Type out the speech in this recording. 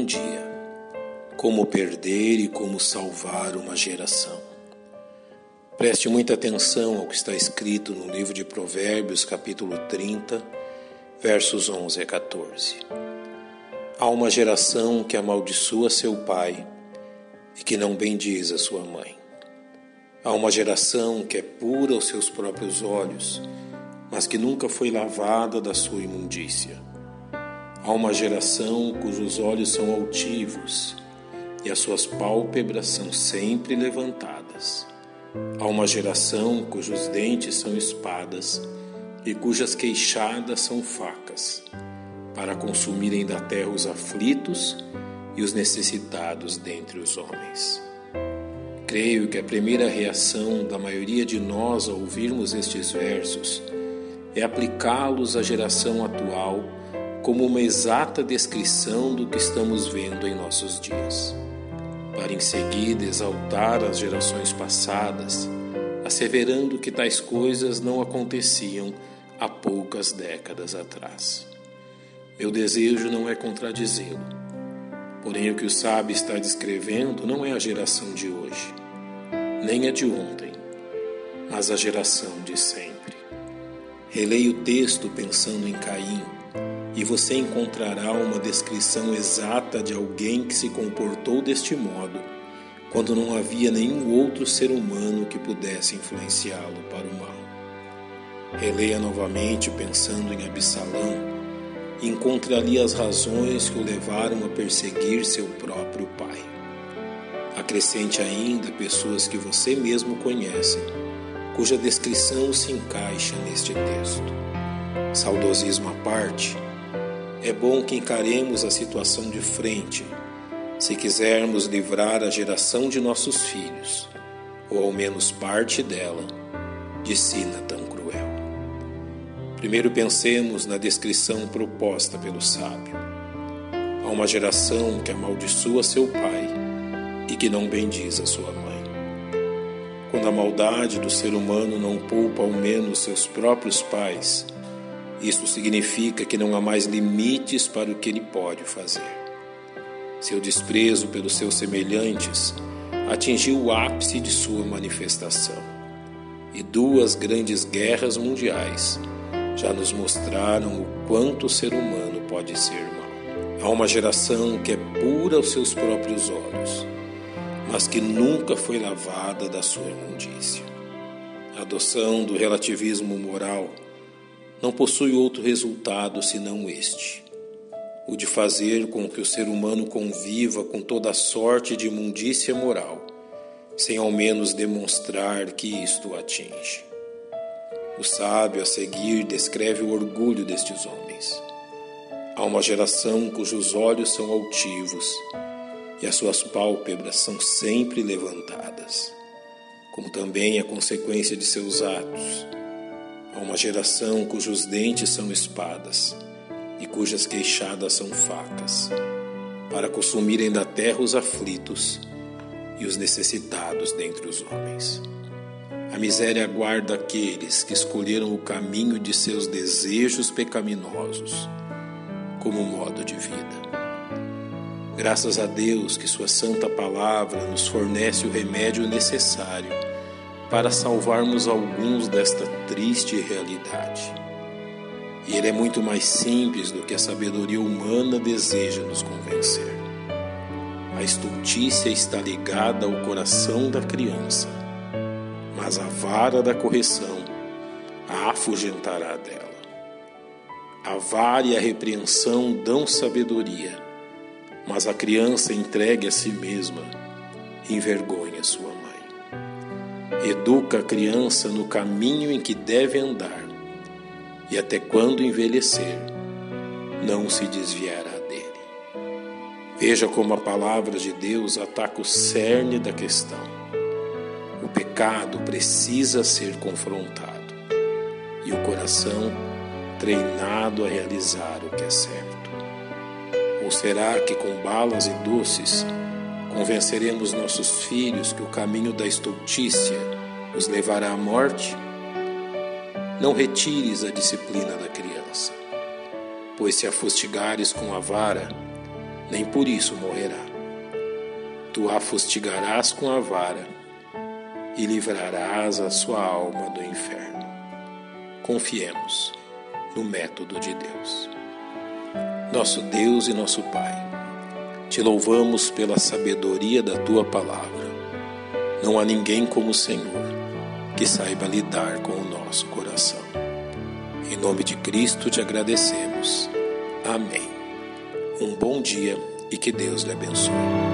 um dia. Como perder e como salvar uma geração. Preste muita atenção ao que está escrito no livro de Provérbios, capítulo 30, versos 11 a 14. Há uma geração que amaldiçoa seu pai e que não bendiz a sua mãe. Há uma geração que é pura aos seus próprios olhos, mas que nunca foi lavada da sua imundícia. Há uma geração cujos olhos são altivos e as suas pálpebras são sempre levantadas. Há uma geração cujos dentes são espadas e cujas queixadas são facas, para consumirem da terra os aflitos e os necessitados dentre os homens. Creio que a primeira reação da maioria de nós ao ouvirmos estes versos é aplicá-los à geração atual como uma exata descrição do que estamos vendo em nossos dias, para em seguida exaltar as gerações passadas, asseverando que tais coisas não aconteciam há poucas décadas atrás. Meu desejo não é contradizê-lo, porém o que o sábio está descrevendo não é a geração de hoje, nem a de ontem, mas a geração de sempre. Releio o texto pensando em Caim e você encontrará uma descrição exata de alguém que se comportou deste modo, quando não havia nenhum outro ser humano que pudesse influenciá-lo para o mal. Releia novamente pensando em Absalão e encontre ali as razões que o levaram a perseguir seu próprio pai. Acrescente ainda pessoas que você mesmo conhece, cuja descrição se encaixa neste texto. Saudosismo à parte, é bom que encaremos a situação de frente, se quisermos livrar a geração de nossos filhos, ou ao menos parte dela, de sina tão cruel. Primeiro pensemos na descrição proposta pelo sábio. Há uma geração que amaldiçoa seu pai e que não bendiz a sua mãe. Quando a maldade do ser humano não poupa ao menos seus próprios pais, isso significa que não há mais limites para o que ele pode fazer. Seu desprezo pelos seus semelhantes atingiu o ápice de sua manifestação. E duas grandes guerras mundiais já nos mostraram o quanto o ser humano pode ser mau. Há uma geração que é pura aos seus próprios olhos, mas que nunca foi lavada da sua imundícia. A adoção do relativismo moral não possui outro resultado senão este: o de fazer com que o ser humano conviva com toda sorte de imundícia moral, sem ao menos demonstrar que isto o atinge. O sábio a seguir descreve o orgulho destes homens. Há uma geração cujos olhos são altivos e as suas pálpebras são sempre levantadas, como também a consequência de seus atos Há uma geração cujos dentes são espadas e cujas queixadas são facas, para consumirem da terra os aflitos e os necessitados dentre os homens. A miséria aguarda aqueles que escolheram o caminho de seus desejos pecaminosos como modo de vida. Graças a Deus que Sua Santa Palavra nos fornece o remédio necessário para salvarmos alguns desta triste realidade. E ele é muito mais simples do que a sabedoria humana deseja nos convencer. A estultícia está ligada ao coração da criança, mas a vara da correção a afugentará dela. A vara e a repreensão dão sabedoria, mas a criança entregue a si mesma envergonha sua. Educa a criança no caminho em que deve andar, e até quando envelhecer, não se desviará dele. Veja como a palavra de Deus ataca o cerne da questão. O pecado precisa ser confrontado e o coração treinado a realizar o que é certo. Ou será que com balas e doces Convenceremos nossos filhos que o caminho da estultícia os levará à morte? Não retires a disciplina da criança, pois se a fustigares com a vara, nem por isso morrerá. Tu a fustigarás com a vara e livrarás a sua alma do inferno. Confiemos no método de Deus. Nosso Deus e nosso Pai, te louvamos pela sabedoria da tua palavra. Não há ninguém como o Senhor que saiba lidar com o nosso coração. Em nome de Cristo te agradecemos. Amém. Um bom dia e que Deus lhe abençoe.